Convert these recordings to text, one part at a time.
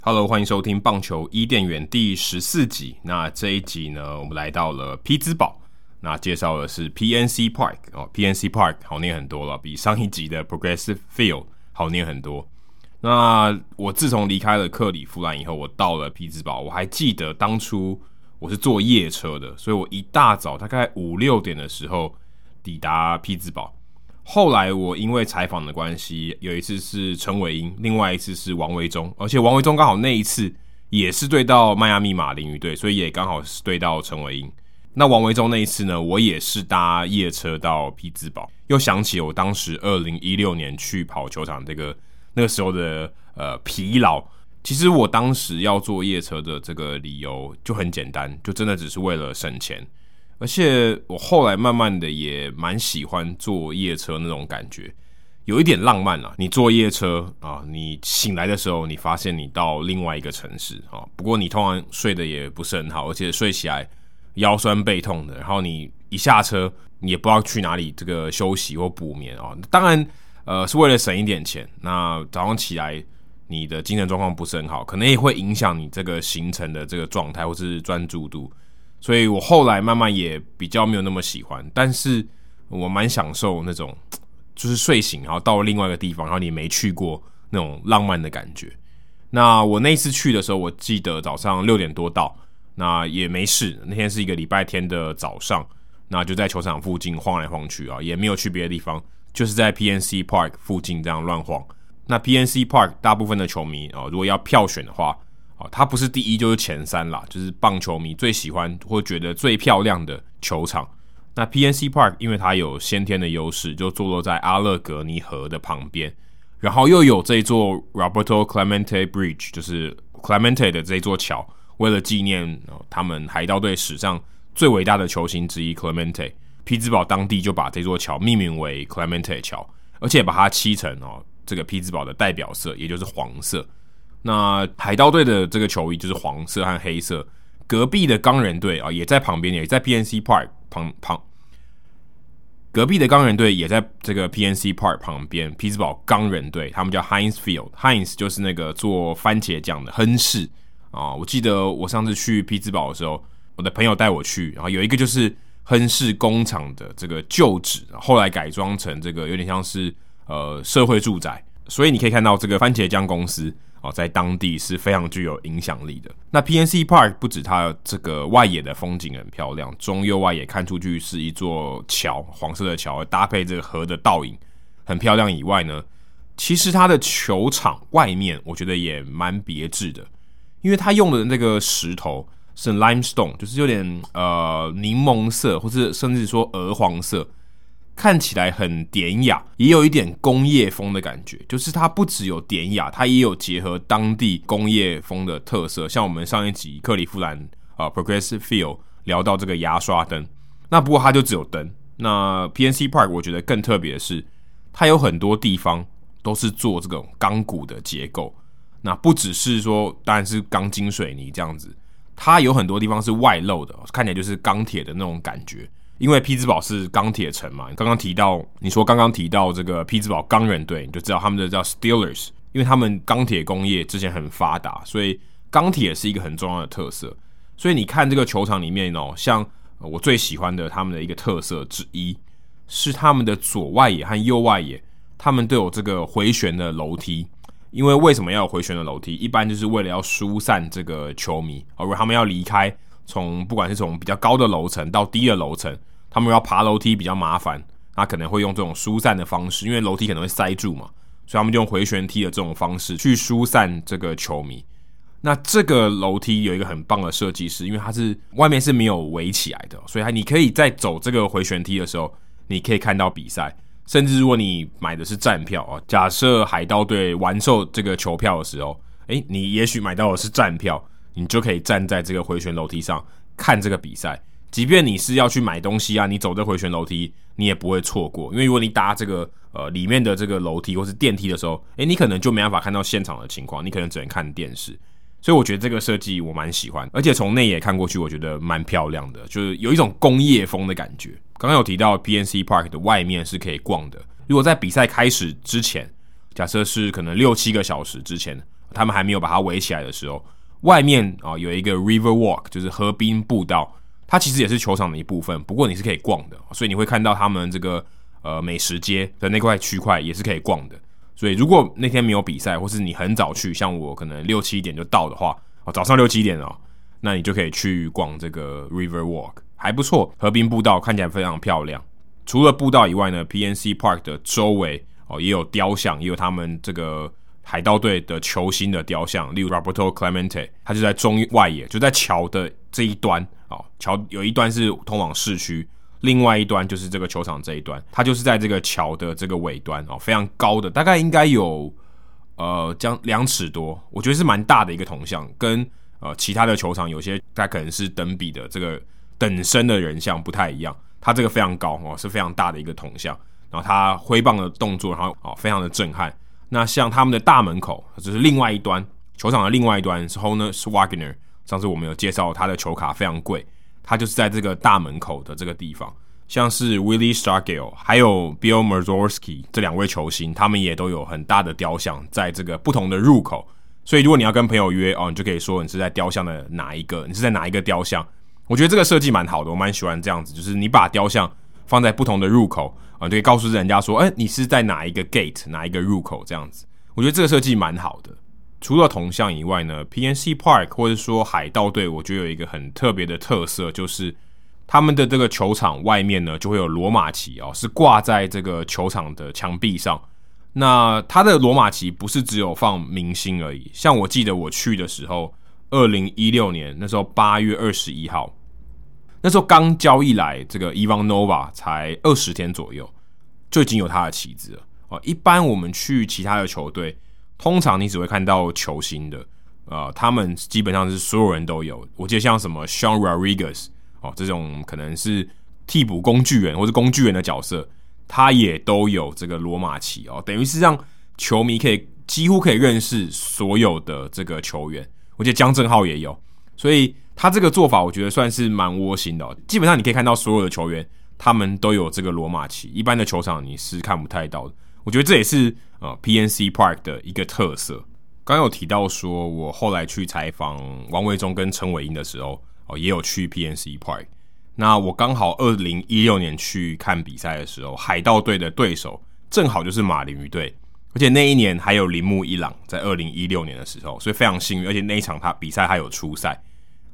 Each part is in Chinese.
Hello，欢迎收听棒球伊甸园第十四集。那这一集呢，我们来到了匹兹堡，那介绍的是 PNC Park 哦，PNC Park 好念很多了，比上一集的 Progressive Field 好念很多。那我自从离开了克里夫兰以后，我到了匹兹堡。我还记得当初我是坐夜车的，所以我一大早大概五六点的时候抵达匹兹堡。后来我因为采访的关系，有一次是陈伟英，另外一次是王维忠，而且王维忠刚好那一次也是对到迈阿密马林鱼队，所以也刚好是对到陈伟英。那王维忠那一次呢，我也是搭夜车到匹兹堡，又想起我当时二零一六年去跑球场这个那个时候的呃疲劳。其实我当时要坐夜车的这个理由就很简单，就真的只是为了省钱。而且我后来慢慢的也蛮喜欢坐夜车那种感觉，有一点浪漫啊。你坐夜车啊，你醒来的时候，你发现你到另外一个城市啊。不过你通常睡得也不是很好，而且睡起来腰酸背痛的。然后你一下车，你也不知道去哪里这个休息或补眠啊。当然，呃，是为了省一点钱。那早上起来，你的精神状况不是很好，可能也会影响你这个行程的这个状态或是专注度。所以我后来慢慢也比较没有那么喜欢，但是我蛮享受那种，就是睡醒然后到另外一个地方，然后你没去过那种浪漫的感觉。那我那次去的时候，我记得早上六点多到，那也没事。那天是一个礼拜天的早上，那就在球场附近晃来晃去啊，也没有去别的地方，就是在 PNC Park 附近这样乱晃。那 PNC Park 大部分的球迷啊，如果要票选的话。哦，它不是第一就是前三啦，就是棒球迷最喜欢或觉得最漂亮的球场。那 PNC Park 因为它有先天的优势，就坐落在阿勒格尼河的旁边，然后又有这座 Roberto Clemente Bridge，就是 Clemente 的这座桥，为了纪念他们海盗队史上最伟大的球星之一 Clemente，匹兹堡当地就把这座桥命名为 Clemente 桥，而且把它漆成哦这个匹兹堡的代表色，也就是黄色。那海盗队的这个球衣就是黄色和黑色，隔壁的钢人队啊也在旁边，也在 PNC Park 旁旁。隔壁的钢人队也在这个 PNC Park 旁边，匹兹堡钢人队，他们叫 Heinz Field，Heinz 就是那个做番茄酱的亨氏啊。我记得我上次去匹兹堡的时候，我的朋友带我去，然后有一个就是亨氏工厂的这个旧址，后来改装成这个有点像是呃社会住宅，所以你可以看到这个番茄酱公司。哦，在当地是非常具有影响力的。那 PNC Park 不止它这个外野的风景很漂亮，中右外野看出去是一座桥，黄色的桥搭配这个河的倒影，很漂亮。以外呢，其实它的球场外面我觉得也蛮别致的，因为它用的那个石头是 limestone，就是有点呃柠檬色，或者甚至说鹅黄色。看起来很典雅，也有一点工业风的感觉。就是它不只有典雅，它也有结合当地工业风的特色。像我们上一集克里夫兰啊，Progressive Field 聊到这个牙刷灯，那不过它就只有灯。那 PNC Park 我觉得更特别的是，它有很多地方都是做这种钢骨的结构。那不只是说，当然是钢筋水泥这样子，它有很多地方是外露的，看起来就是钢铁的那种感觉。因为匹兹堡是钢铁城嘛，刚刚提到你说刚刚提到这个匹兹堡钢人队，你就知道他们的叫 Steelers，因为他们钢铁工业之前很发达，所以钢铁是一个很重要的特色。所以你看这个球场里面哦，像我最喜欢的他们的一个特色之一是他们的左外野和右外野，他们都有这个回旋的楼梯。因为为什么要有回旋的楼梯？一般就是为了要疏散这个球迷，而他们要离开。从不管是从比较高的楼层到低的楼层，他们要爬楼梯比较麻烦，那可能会用这种疏散的方式，因为楼梯可能会塞住嘛，所以他们就用回旋梯的这种方式去疏散这个球迷。那这个楼梯有一个很棒的设计师，因为它是外面是没有围起来的，所以你可以在走这个回旋梯的时候，你可以看到比赛。甚至如果你买的是站票啊，假设海盗队完售这个球票的时候，诶，你也许买到的是站票。你就可以站在这个回旋楼梯上看这个比赛，即便你是要去买东西啊，你走这回旋楼梯，你也不会错过。因为如果你搭这个呃里面的这个楼梯或是电梯的时候，诶，你可能就没办法看到现场的情况，你可能只能看电视。所以我觉得这个设计我蛮喜欢，而且从内野看过去，我觉得蛮漂亮的，就是有一种工业风的感觉。刚刚有提到 PNC Park 的外面是可以逛的，如果在比赛开始之前，假设是可能六七个小时之前，他们还没有把它围起来的时候，外面啊有一个 River Walk，就是河滨步道，它其实也是球场的一部分，不过你是可以逛的，所以你会看到他们这个呃美食街的那块区块也是可以逛的。所以如果那天没有比赛，或是你很早去，像我可能六七点就到的话，哦，早上六七点哦，那你就可以去逛这个 River Walk，还不错。河滨步道看起来非常漂亮。除了步道以外呢，PNC Park 的周围哦也有雕像，也有他们这个海盗队的球星的雕像，例如 Roberto Clemente，他就在中外野，就在桥的这一端哦，桥有一端是通往市区。另外一端就是这个球场这一端，它就是在这个桥的这个尾端哦，非常高的，大概应该有呃将两尺多，我觉得是蛮大的一个铜像，跟呃其他的球场有些它可能是等比的这个等身的人像不太一样，它这个非常高哦，是非常大的一个铜像，然后它挥棒的动作，然后哦非常的震撼。那像他们的大门口，就是另外一端球场的另外一端是 Honus Wagner，上次我们有介绍他的球卡非常贵。他就是在这个大门口的这个地方，像是 Willie Stargell 还有 Bill Mazeroski 这两位球星，他们也都有很大的雕像在这个不同的入口。所以如果你要跟朋友约哦，你就可以说你是在雕像的哪一个，你是在哪一个雕像。我觉得这个设计蛮好的，我蛮喜欢这样子，就是你把雕像放在不同的入口啊，就可以告诉人家说，哎，你是在哪一个 gate 哪一个入口这样子。我觉得这个设计蛮好的。除了铜像以外呢，PNC Park 或者说海盗队，我觉得有一个很特别的特色，就是他们的这个球场外面呢，就会有罗马旗哦，是挂在这个球场的墙壁上。那它的罗马旗不是只有放明星而已，像我记得我去的时候，二零一六年那时候八月二十一号，那时候刚交易来这个 Ivan Nova 才二十天左右，就已经有他的旗子了哦。一般我们去其他的球队。通常你只会看到球星的，呃，他们基本上是所有人都有。我记得像什么 Sean Rodriguez 哦，这种可能是替补工具人或者工具人的角色，他也都有这个罗马旗哦，等于是让球迷可以几乎可以认识所有的这个球员。我记得江正浩也有，所以他这个做法我觉得算是蛮窝心的。基本上你可以看到所有的球员，他们都有这个罗马旗，一般的球场你是看不太到的。我觉得这也是呃 PNC Park 的一个特色。刚有提到说，我后来去采访王维忠跟陈伟英的时候，哦，也有去 PNC Park。那我刚好二零一六年去看比赛的时候，海盗队的对手正好就是马林鱼队，而且那一年还有铃木一朗在二零一六年的时候，所以非常幸运。而且那一场他比赛还有出赛。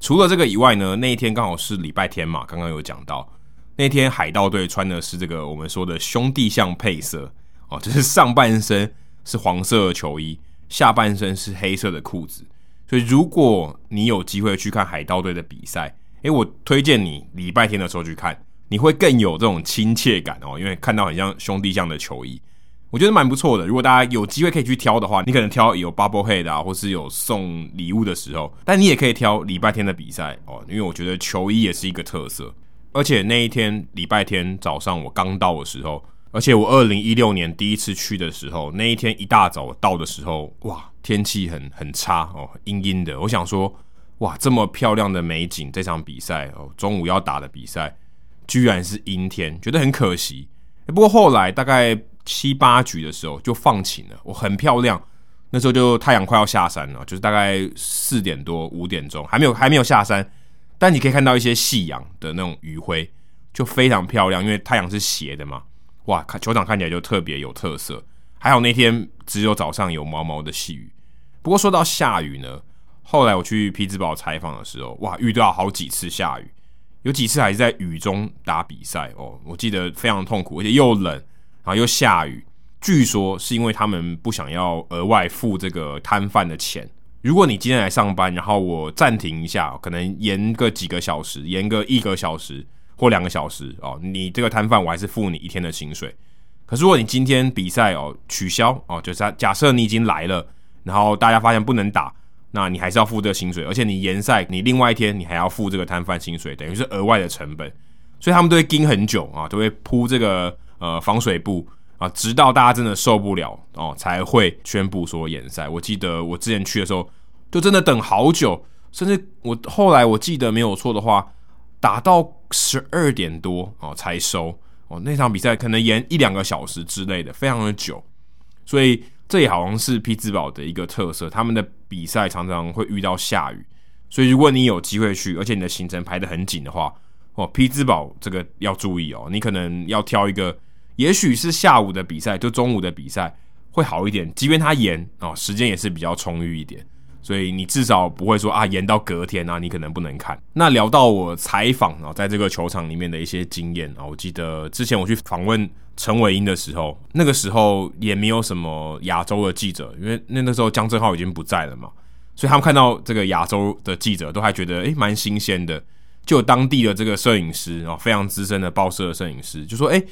除了这个以外呢，那一天刚好是礼拜天嘛，刚刚有讲到，那天海盗队穿的是这个我们说的兄弟像配色。哦，就是上半身是黄色的球衣，下半身是黑色的裤子。所以如果你有机会去看海盗队的比赛，诶，我推荐你礼拜天的时候去看，你会更有这种亲切感哦，因为看到很像兄弟象的球衣，我觉得蛮不错的。如果大家有机会可以去挑的话，你可能挑有 bubble head 啊，或是有送礼物的时候，但你也可以挑礼拜天的比赛哦，因为我觉得球衣也是一个特色。而且那一天礼拜天早上我刚到的时候。而且我二零一六年第一次去的时候，那一天一大早到的时候，哇，天气很很差哦，阴阴的。我想说，哇，这么漂亮的美景，这场比赛哦，中午要打的比赛，居然是阴天，觉得很可惜。不过后来大概七八局的时候就放晴了，我很漂亮。那时候就太阳快要下山了，就是大概四点多五点钟，还没有还没有下山，但你可以看到一些夕阳的那种余晖，就非常漂亮，因为太阳是斜的嘛。哇，看球场看起来就特别有特色。还好那天只有早上有毛毛的细雨。不过说到下雨呢，后来我去匹兹堡采访的时候，哇，遇到好几次下雨，有几次还是在雨中打比赛哦。我记得非常痛苦，而且又冷，然后又下雨。据说是因为他们不想要额外付这个摊贩的钱。如果你今天来上班，然后我暂停一下，可能延个几个小时，延个一个小时。或两个小时哦，你这个摊贩我还是付你一天的薪水。可是如果你今天比赛哦取消哦，就是假设你已经来了，然后大家发现不能打，那你还是要付这个薪水，而且你延赛，你另外一天你还要付这个摊贩薪水，等于是额外的成本。所以他们都会盯很久啊，都会铺这个呃防水布啊，直到大家真的受不了哦，才会宣布说延赛。我记得我之前去的时候，就真的等好久，甚至我后来我记得没有错的话，打到十二点多哦才收哦。那场比赛可能延一两个小时之类的，非常的久。所以这也好像是匹兹堡的一个特色，他们的比赛常常会遇到下雨。所以如果你有机会去，而且你的行程排得很紧的话，哦，匹兹堡这个要注意哦，你可能要挑一个，也许是下午的比赛，就中午的比赛会好一点，即便它延哦，时间也是比较充裕一点，所以你至少不会说啊延到隔天啊，你可能不能看。那聊到我采访啊，在这个球场里面的一些经验啊，我记得之前我去访问陈伟英的时候，那个时候也没有什么亚洲的记者，因为那那时候江振浩已经不在了嘛，所以他们看到这个亚洲的记者都还觉得诶蛮新鲜的。就有当地的这个摄影师，然后非常资深的报社的摄影师就说：“哎，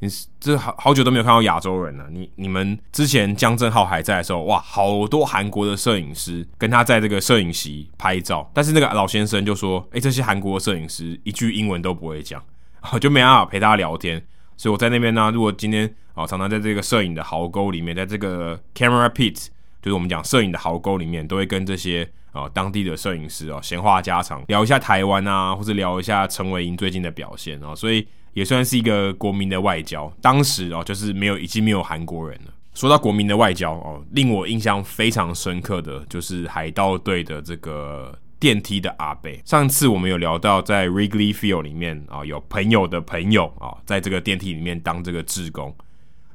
你这好好久都没有看到亚洲人了。你你们之前江振浩还在的时候，哇，好多韩国的摄影师跟他在这个摄影席拍照。但是那个老先生就说：，哎，这些韩国摄影师一句英文都不会讲，就没办法陪他聊天。所以我在那边呢，如果今天啊，常常在这个摄影的壕沟里面，在这个 camera pit，就是我们讲摄影的壕沟里面，都会跟这些。”啊，当地的摄影师哦，闲话家常，聊一下台湾啊，或者聊一下陈伟英最近的表现啊，所以也算是一个国民的外交。当时哦，就是没有，已经没有韩国人了。说到国民的外交哦，令我印象非常深刻的就是海盗队的这个电梯的阿伯。上次我们有聊到，在 Wrigley Field 里面啊，有朋友的朋友啊，在这个电梯里面当这个志工。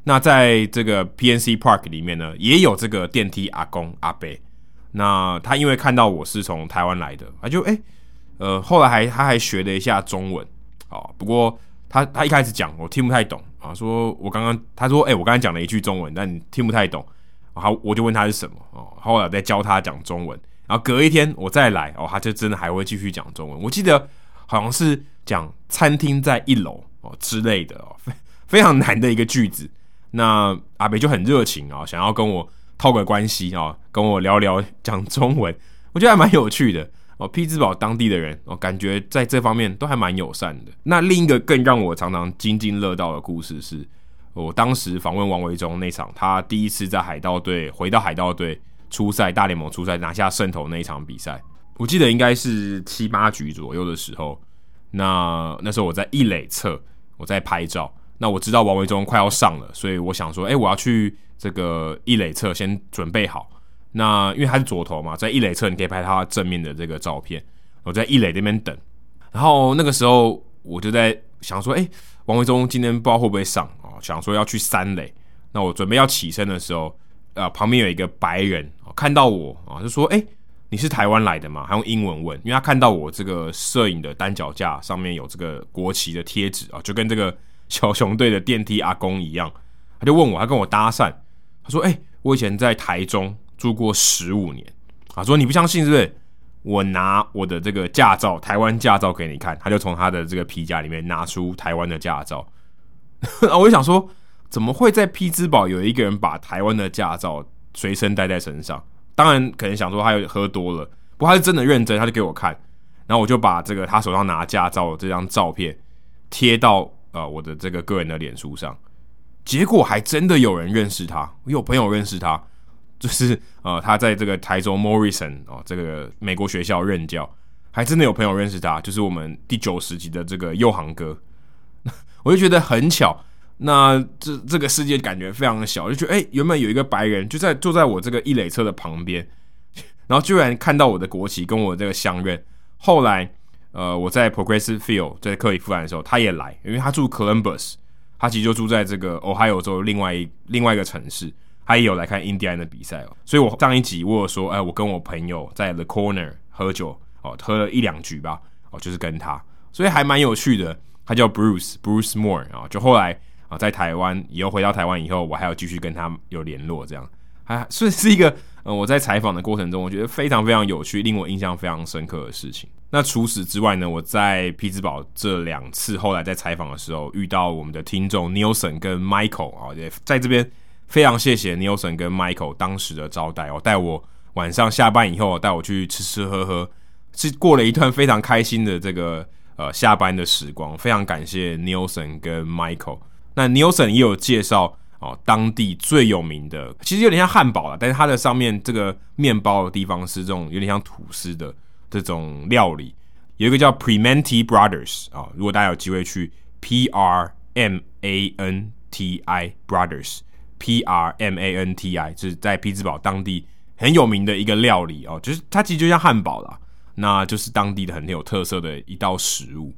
那在这个 PNC Park 里面呢，也有这个电梯阿公阿伯。那他因为看到我是从台湾来的，他就诶、呃，后来还他还学了一下中文，哦，不过他他一开始讲我听不太懂。啊，说我刚刚他说诶、欸，我刚才讲了一句中文，但你听不太懂，然后我就问他是什么。哦，后来再教他讲中文，然后隔一天我再来哦，他就真的还会继续讲中文，我记得好像是讲餐厅在一楼哦之类的哦，非非常难的一个句子，那阿北就很热情啊，想要跟我。套个关系啊，跟我聊聊讲中文，我觉得还蛮有趣的哦。匹兹堡当地的人哦，感觉在这方面都还蛮友善的。那另一个更让我常常津津乐道的故事是，我当时访问王维忠那场，他第一次在海盗队回到海盗队出赛，大联盟出赛拿下胜投那一场比赛，我记得应该是七八局左右的时候。那那时候我在一垒侧，我在拍照。那我知道王维忠快要上了，所以我想说，哎、我要去。这个一垒侧先准备好，那因为他是左投嘛，在一垒侧你可以拍他正面的这个照片。我在一垒这边等，然后那个时候我就在想说，哎，王维忠今天不知道会不会上啊？想说要去三垒，那我准备要起身的时候，呃，旁边有一个白人啊看到我啊，就说，哎，你是台湾来的吗？他用英文问，因为他看到我这个摄影的单脚架上面有这个国旗的贴纸啊，就跟这个小熊队的电梯阿公一样，他就问我，他跟我搭讪。他说：“哎、我以前在台中住过十五年。”啊说：“你不相信是不是？我拿我的这个驾照，台湾驾照给你看。”他就从他的这个皮夹里面拿出台湾的驾照。我就想说，怎么会在匹兹堡有一个人把台湾的驾照随身带在身上？当然，可能想说他有喝多了，不过他是真的认真，他就给我看。然后我就把这个他手上拿驾照的这张照片贴到呃我的这个个人的脸书上。结果还真的有人认识他，我有朋友认识他，就是呃，他在这个台州 Morrison 哦，这个美国学校任教，还真的有朋友认识他，就是我们第九十集的这个右航哥，我就觉得很巧。那这这个世界感觉非常的小，就觉得哎、原本有一个白人就在坐在我这个一垒车的旁边，然后居然看到我的国旗跟我这个相认。后来呃，我在 Progressive Field 在克里夫兰的时候，他也来，因为他住 Columbus。他其实就住在这个 Ohio 州另外一另外一个城市，他也有来看印第安的比赛哦。所以我上一集我有说，哎，我跟我朋友在 The Corner 喝酒哦，喝了一两局吧，哦，就是跟他，所以还蛮有趣的。他叫 Bruce Bruce Moore 啊，就后来啊在台湾以后回到台湾以后，我还要继续跟他有联络，这样还算是一个呃我在采访的过程中，我觉得非常非常有趣，令我印象非常深刻的事情。那除此之外呢？我在匹兹堡这两次后来在采访的时候，遇到我们的听众 Nielsen 跟 Michael 啊，也在这边非常谢谢 Nielsen 跟 Michael 当时的招待哦，带我晚上下班以后带我去吃吃喝喝，是过了一段非常开心的这个呃下班的时光。非常感谢 Nielsen 跟 Michael。那 Nielsen 也有介绍哦，当地最有名的，其实有点像汉堡啦，但是它的上面这个面包的地方是这种有点像吐司的这种料理，有一个叫 Primanti Brothers 啊、如果大家有机会去 P R M A N T I Brothers P R M A N T I，就是在匹兹堡当地很有名的一个料理哦，就是它其实就像汉堡啦，那就是当地的很有特色的一道食物。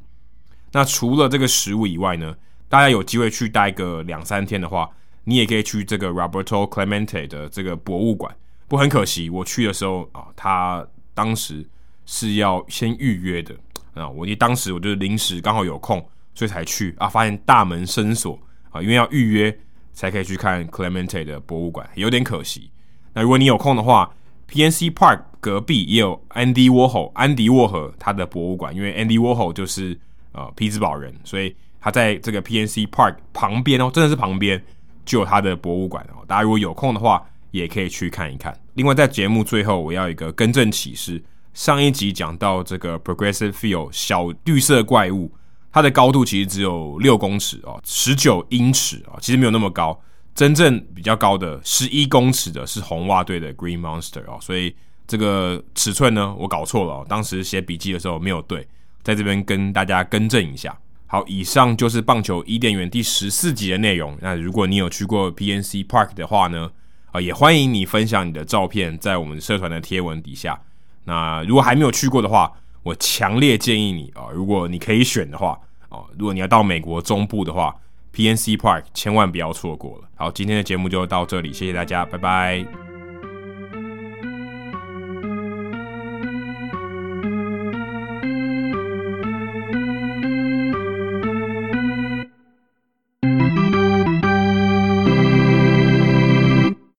那除了这个食物以外呢，大家有机会去待个两三天的话。你也可以去这个 Roberto Clemente 的这个博物馆，不很可惜，我去的时候啊，他当时是要先预约的啊。我一当时我就是临时刚好有空，所以才去啊，发现大门深锁啊，因为要预约才可以去看 Clemente 的博物馆，有点可惜。那如果你有空的话，PNC Park 隔壁也有 Andy Warhol 安迪沃荷他的博物馆，因为 Andy Warhol 就是呃匹兹堡人，所以他在这个 PNC Park 旁边哦，真的是旁边。就有他的博物馆哦，大家如果有空的话，也可以去看一看。另外，在节目最后，我要一个更正启示。上一集讲到这个 Progressive Field 小绿色怪物，它的高度其实只有六公尺哦，十九英尺啊，其实没有那么高。真正比较高的十一公尺的是红袜队的 Green Monster 哦，所以这个尺寸呢，我搞错了哦，当时写笔记的时候没有对，在这边跟大家更正一下。好，以上就是棒球伊甸园第十四集的内容。那如果你有去过 PNC Park 的话呢，啊，也欢迎你分享你的照片在我们社团的贴文底下。那如果还没有去过的话，我强烈建议你啊，如果你可以选的话，哦，如果你要到美国中部的话，PNC Park 千万不要错过了。好，今天的节目就到这里，谢谢大家，拜拜。